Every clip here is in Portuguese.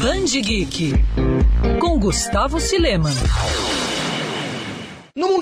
Band Geek com Gustavo Sileman.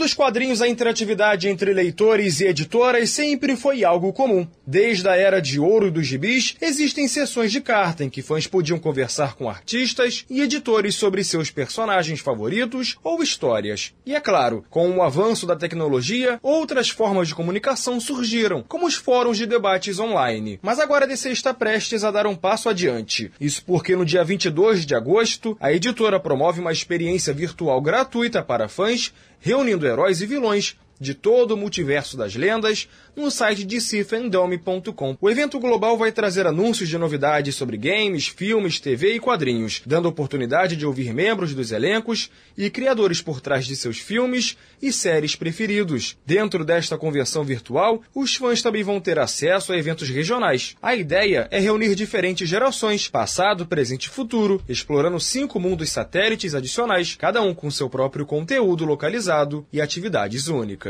Dos quadrinhos, a interatividade entre leitores e editoras sempre foi algo comum. Desde a era de ouro dos gibis, existem sessões de carta em que fãs podiam conversar com artistas e editores sobre seus personagens favoritos ou histórias. E é claro, com o avanço da tecnologia, outras formas de comunicação surgiram, como os fóruns de debates online. Mas agora a DC está prestes a dar um passo adiante. Isso porque no dia 22 de agosto, a editora promove uma experiência virtual gratuita para fãs reunindo heróis e vilões de todo o multiverso das lendas no site dcfandome.com. O evento global vai trazer anúncios de novidades sobre games, filmes, TV e quadrinhos, dando oportunidade de ouvir membros dos elencos e criadores por trás de seus filmes e séries preferidos. Dentro desta convenção virtual, os fãs também vão ter acesso a eventos regionais. A ideia é reunir diferentes gerações, passado, presente e futuro, explorando cinco mundos satélites adicionais, cada um com seu próprio conteúdo localizado e atividades únicas.